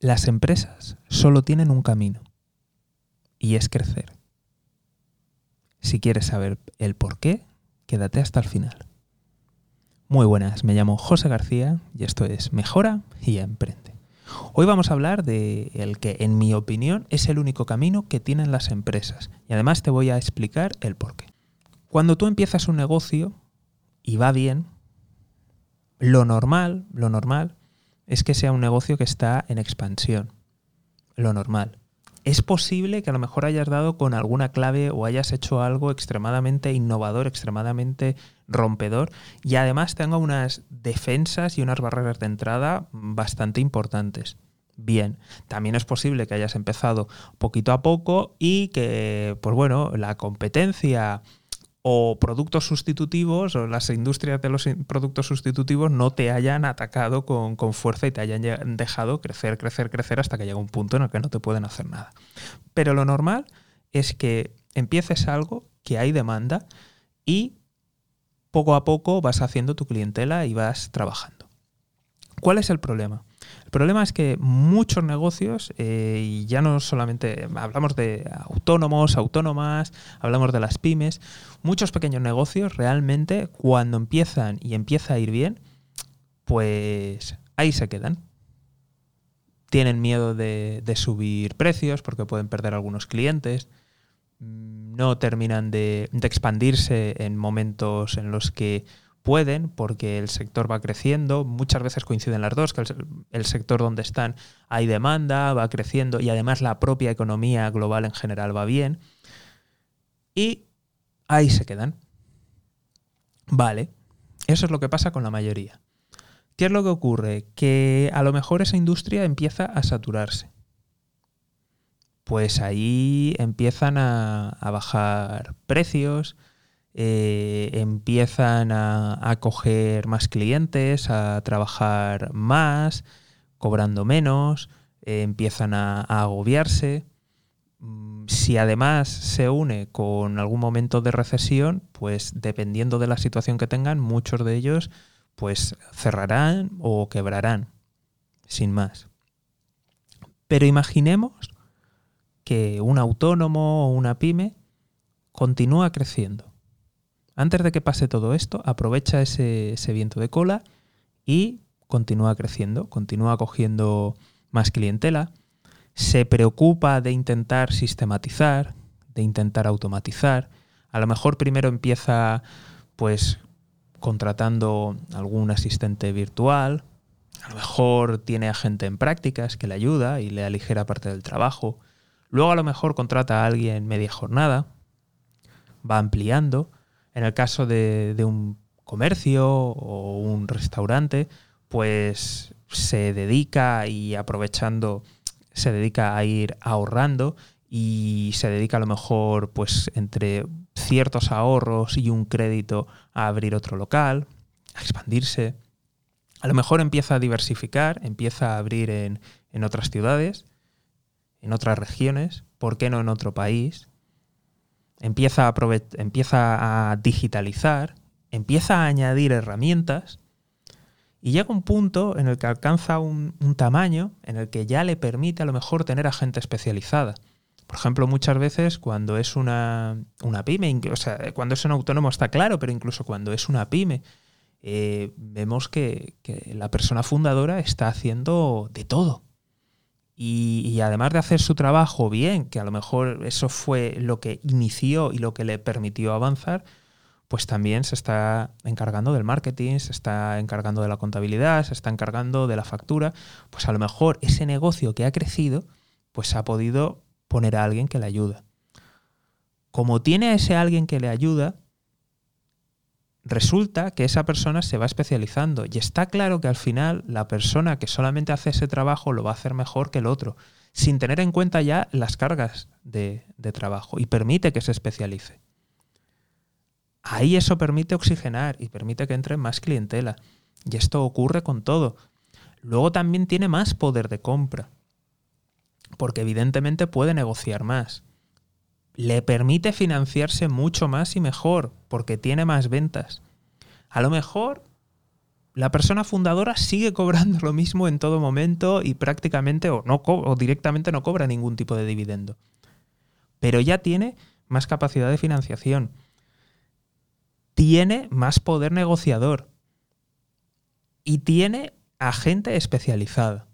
Las empresas solo tienen un camino y es crecer. Si quieres saber el por qué, quédate hasta el final. Muy buenas, me llamo José García y esto es Mejora y Emprende. Hoy vamos a hablar de el que, en mi opinión, es el único camino que tienen las empresas y además te voy a explicar el por qué. Cuando tú empiezas un negocio y va bien, lo normal, lo normal es que sea un negocio que está en expansión. Lo normal. Es posible que a lo mejor hayas dado con alguna clave o hayas hecho algo extremadamente innovador, extremadamente rompedor y además tenga unas defensas y unas barreras de entrada bastante importantes. Bien, también es posible que hayas empezado poquito a poco y que, pues bueno, la competencia o productos sustitutivos o las industrias de los productos sustitutivos no te hayan atacado con, fuerza y te hayan dejado crecer, crecer, crecer hasta que llega un punto en el que no te pueden hacer nada. Pero lo normal es que empieces algo que hay demanda y poco a poco vas haciendo tu clientela y vas trabajando. ¿Cuál es el problema? El problema es que muchos negocios, eh, y ya no solamente hablamos de autónomos, autónomas, hablamos de las pymes, muchos pequeños negocios realmente cuando empiezan y empieza a ir bien, pues ahí se quedan. Tienen miedo de, subir precios porque pueden perder algunos clientes, no terminan de expandirse en momentos en los que pueden porque el sector va creciendo, muchas veces coinciden las dos, que el, sector donde están hay demanda, va creciendo y además la propia economía global en general va bien. Y ahí se quedan. Vale, eso es lo que pasa con la mayoría. ¿Qué es lo que ocurre? Que a lo mejor esa industria empieza a saturarse. Pues ahí empiezan a, bajar precios, eh, empiezan a, coger más clientes, a trabajar más, cobrando menos, eh, empiezan a, agobiarse. Mm, si además se une con algún momento de recesión, pues dependiendo de la situación que tengan, muchos de ellos pues cerrarán o quebrarán, sin más. Pero imaginemos que un autónomo o una pyme continúa creciendo antes de que pase todo esto, aprovecha ese, viento de cola y continúa creciendo, continúa cogiendo más clientela, se preocupa de intentar sistematizar, de intentar automatizar. A lo mejor primero empieza pues contratando algún asistente virtual, a lo mejor tiene a gente en prácticas que le ayuda y le aligera parte del trabajo. Luego a lo mejor contrata a alguien media jornada, va ampliando en el caso de, un comercio o un restaurante, pues se dedica y aprovechando, se dedica a ir ahorrando y se dedica a lo mejor pues entre ciertos ahorros y un crédito a abrir otro local, a expandirse. A lo mejor empieza a diversificar, empieza a abrir en, en otras ciudades, en otras regiones, ¿por qué no en otro país? Empieza a, empieza a digitalizar, empieza a añadir herramientas y llega un punto en el que alcanza un, tamaño en el que ya le permite a lo mejor tener a gente especializada. Por ejemplo, muchas veces cuando es una, pyme, o sea, cuando es un autónomo está claro, pero incluso cuando es una pyme, eh, vemos que la persona fundadora está haciendo de todo. Y, además de hacer su trabajo bien, que a lo mejor eso fue lo que inició y lo que le permitió avanzar, pues también se está encargando del marketing, se está encargando de la contabilidad, se está encargando de la factura, pues a lo mejor ese negocio que ha crecido, pues ha podido poner a alguien que le ayuda. Como tiene a ese alguien que le ayuda, resulta que esa persona se va especializando y está claro que al final la persona que solamente hace ese trabajo lo va a hacer mejor que el otro, sin tener en cuenta ya las cargas de, trabajo y permite que se especialice. Ahí eso permite oxigenar y permite que entre más clientela. Y esto ocurre con todo. Luego también tiene más poder de compra, porque evidentemente puede negociar más le permite financiarse mucho más y mejor, porque tiene más ventas. A lo mejor la persona fundadora sigue cobrando lo mismo en todo momento y prácticamente o, no directamente no cobra ningún tipo de dividendo. Pero ya tiene más capacidad de financiación. Tiene más poder negociador. Y tiene a gente especializada.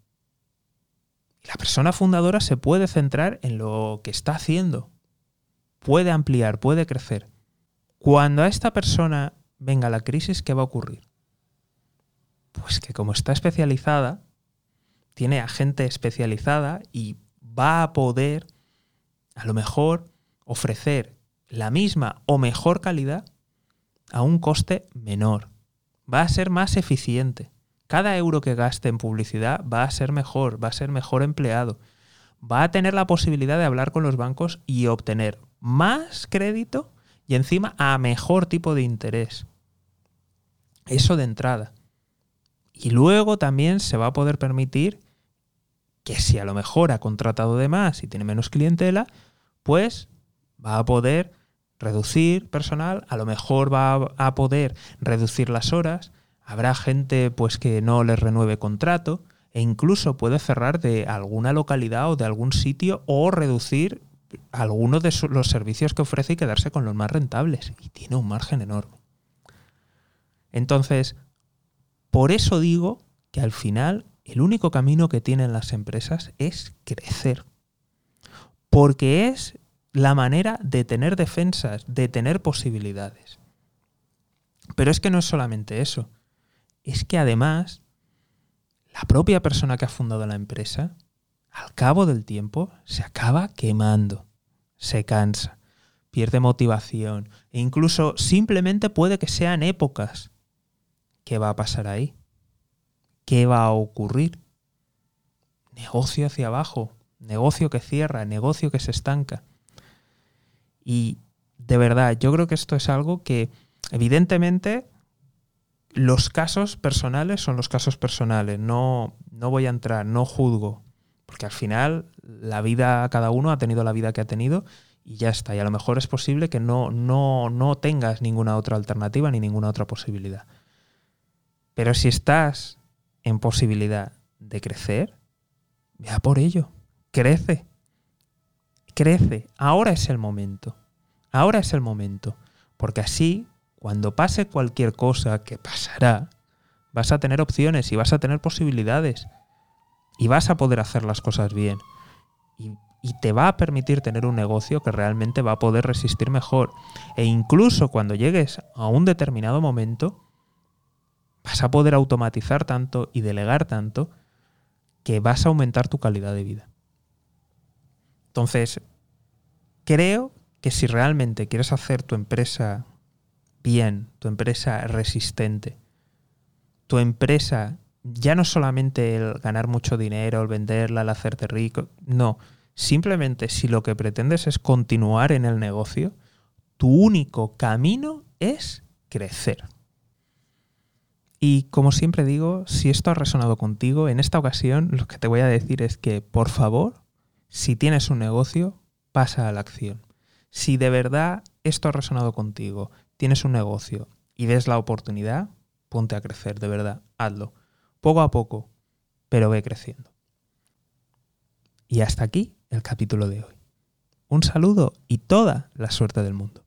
La persona fundadora se puede centrar en lo que está haciendo. Puede ampliar, puede crecer. Cuando a esta persona venga la crisis, ¿qué va a ocurrir? Pues que como está especializada, tiene a gente especializada y va a poder, a lo mejor, ofrecer la misma o mejor calidad a un coste menor. Va a ser más eficiente. Cada euro que gaste en publicidad va a ser mejor, va a ser mejor empleado. Va a tener la posibilidad de hablar con los bancos y obtener más crédito y encima a mejor tipo de interés. Eso de entrada. Y luego también se va a poder permitir que si a lo mejor ha contratado de más y tiene menos clientela, pues va a poder reducir personal, a lo mejor va a poder reducir las horas, habrá gente pues que no le renueve contrato e incluso puede cerrar de alguna localidad o de algún sitio o reducir algunos de los servicios que ofrece y quedarse con los más rentables y tiene un margen enorme. Entonces, por eso digo que al final el único camino que tienen las empresas es crecer. Porque es la manera de tener defensas, de tener posibilidades. Pero es que no es solamente eso. Es que además, la propia persona que ha fundado la empresa, al cabo del tiempo, se acaba quemando, se cansa, pierde motivación e incluso simplemente puede que sean épocas. ¿Qué va a pasar ahí? ¿Qué va a ocurrir? Negocio hacia abajo, negocio que cierra, negocio que se estanca. Y de verdad, yo creo que esto es algo que evidentemente los casos personales son los casos personales. No, no voy a entrar, no juzgo, porque al final la vida, cada uno ha tenido la vida que ha tenido y ya está. Y a lo mejor es posible que no, no, no tengas ninguna otra alternativa ni ninguna otra posibilidad. Pero si estás en posibilidad de crecer, vea por ello. Crece crece. Ahora es el momento. Ahora es el momento. Porque así, cuando pase cualquier cosa que pasará, vas a tener opciones y vas a tener posibilidades. Y vas a poder hacer las cosas bien. Y, te va a permitir tener un negocio que realmente va a poder resistir mejor. E incluso cuando llegues a un determinado momento, vas a poder automatizar tanto y delegar tanto que vas a aumentar tu calidad de vida. Entonces, creo que si realmente quieres hacer tu empresa bien, tu empresa resistente, tu empresa ya no solamente el ganar mucho dinero, el venderla, el hacerte rico, no, simplemente si lo que pretendes es continuar en el negocio, tu único camino es crecer. Y como siempre digo, si esto ha resonado contigo, en esta ocasión lo que te voy a decir es que, por favor, si tienes un negocio, pasa a la acción. Si de verdad esto ha resonado contigo, tienes un negocio y ves la oportunidad, ponte a crecer, de verdad, hazlo. Poco a poco, pero ve creciendo. Y hasta aquí el capítulo de hoy. Un saludo y toda la suerte del mundo.